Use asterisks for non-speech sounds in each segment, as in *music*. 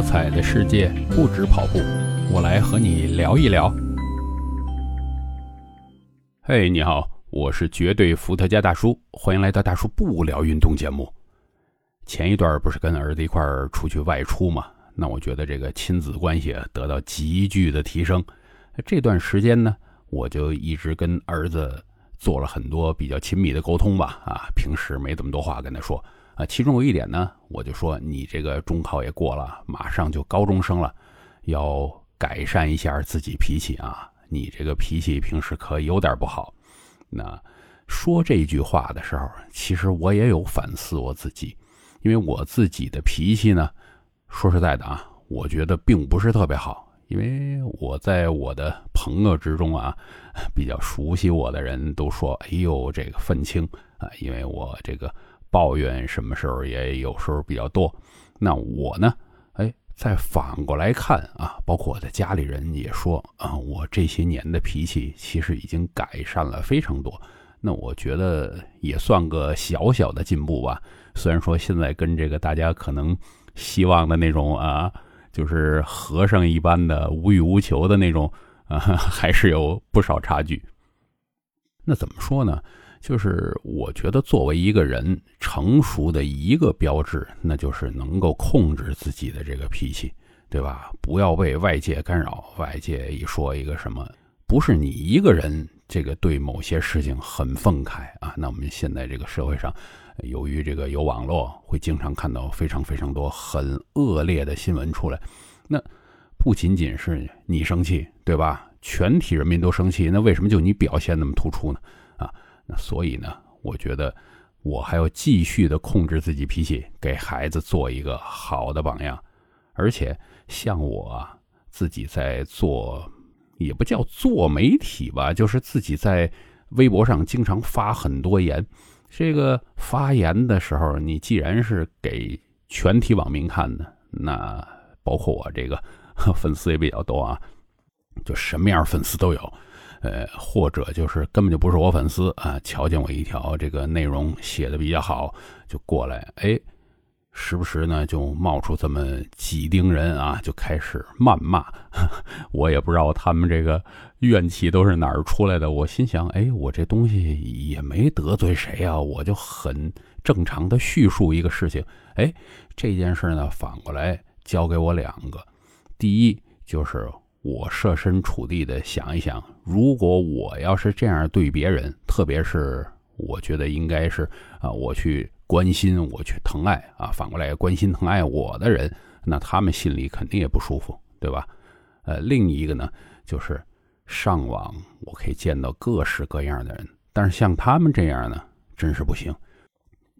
多彩的世界不止跑步，我来和你聊一聊。嘿，你好，我是绝对伏特加大叔，欢迎来到大叔不聊运动节目。前一段不是跟儿子一块儿出去外出嘛？那我觉得这个亲子关系得到急剧的提升。这段时间呢，我就一直跟儿子做了很多比较亲密的沟通吧。啊，平时没这么多话跟他说。啊，其中有一点呢，我就说你这个中考也过了，马上就高中生了，要改善一下自己脾气啊。你这个脾气平时可有点不好。那说这句话的时候，其实我也有反思我自己，因为我自己的脾气呢，说实在的啊，我觉得并不是特别好。因为我在我的朋友之中啊，比较熟悉我的人都说：“哎呦，这个愤青啊！”因为我这个。抱怨什么时候也有时候比较多，那我呢？哎，再反过来看啊，包括我的家里人也说啊，我这些年的脾气其实已经改善了非常多。那我觉得也算个小小的进步吧。虽然说现在跟这个大家可能希望的那种啊，就是和尚一般的无欲无求的那种啊，还是有不少差距。那怎么说呢？就是我觉得，作为一个人成熟的一个标志，那就是能够控制自己的这个脾气，对吧？不要被外界干扰。外界一说一个什么，不是你一个人这个对某些事情很愤慨啊。那我们现在这个社会上，由于这个有网络，会经常看到非常非常多很恶劣的新闻出来。那不仅仅是你生气，对吧？全体人民都生气，那为什么就你表现那么突出呢？所以呢，我觉得我还要继续的控制自己脾气，给孩子做一个好的榜样。而且像我自己在做，也不叫做媒体吧，就是自己在微博上经常发很多言。这个发言的时候，你既然是给全体网民看的，那包括我这个 *laughs* 粉丝也比较多啊，就什么样粉丝都有。呃，或者就是根本就不是我粉丝啊，瞧见我一条这个内容写的比较好，就过来，哎，时不时呢就冒出这么几丁人啊，就开始谩骂。*laughs* 我也不知道他们这个怨气都是哪儿出来的。我心想，哎，我这东西也没得罪谁啊，我就很正常的叙述一个事情。哎，这件事呢，反过来交给我两个，第一就是。我设身处地的想一想，如果我要是这样对别人，特别是我觉得应该是啊，我去关心、我去疼爱啊，反过来关心疼爱我的人，那他们心里肯定也不舒服，对吧？呃，另一个呢，就是上网我可以见到各式各样的人，但是像他们这样呢，真是不行。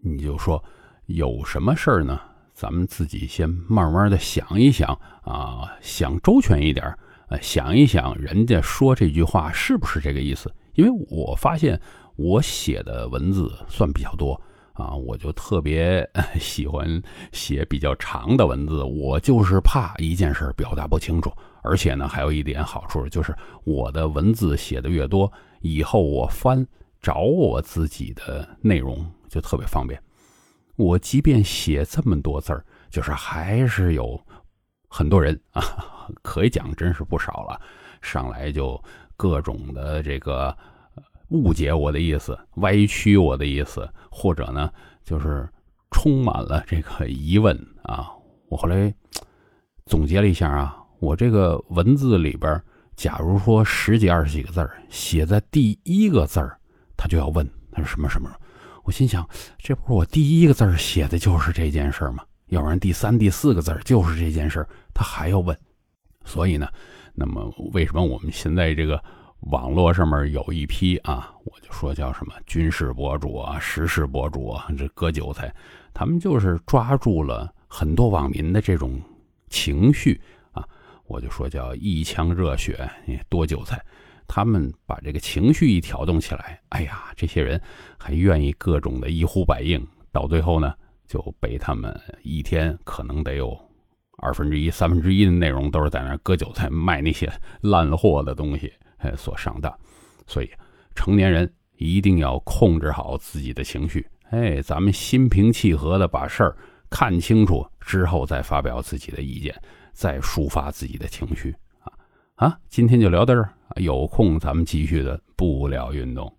你就说有什么事儿呢？咱们自己先慢慢的想一想啊，想周全一点。呃，想一想，人家说这句话是不是这个意思？因为我发现我写的文字算比较多啊，我就特别 *laughs* 喜欢写比较长的文字。我就是怕一件事表达不清楚，而且呢，还有一点好处就是我的文字写的越多，以后我翻找我自己的内容就特别方便。我即便写这么多字儿，就是还是有很多人啊。*laughs* 可以讲，真是不少了。上来就各种的这个误解我的意思，歪曲我的意思，或者呢，就是充满了这个疑问啊。我后来总结了一下啊，我这个文字里边，假如说十几二十几个字，写在第一个字，他就要问他说什么什么。我心想，这不是我第一个字写的就是这件事吗？要不然第三、第四个字儿就是这件事儿，他还要问。所以呢，那么为什么我们现在这个网络上面有一批啊，我就说叫什么军事博主啊、时事博主啊，这割韭菜，他们就是抓住了很多网民的这种情绪啊，我就说叫一腔热血多韭菜，他们把这个情绪一挑动起来，哎呀，这些人还愿意各种的一呼百应，到最后呢，就被他们一天可能得有。二分之一、三分之一的内容都是在那割韭菜、卖那些烂货的东西，哎，所上当。所以，成年人一定要控制好自己的情绪，哎，咱们心平气和的把事儿看清楚之后再发表自己的意见，再抒发自己的情绪啊啊！今天就聊到这儿，有空咱们继续的不聊运动。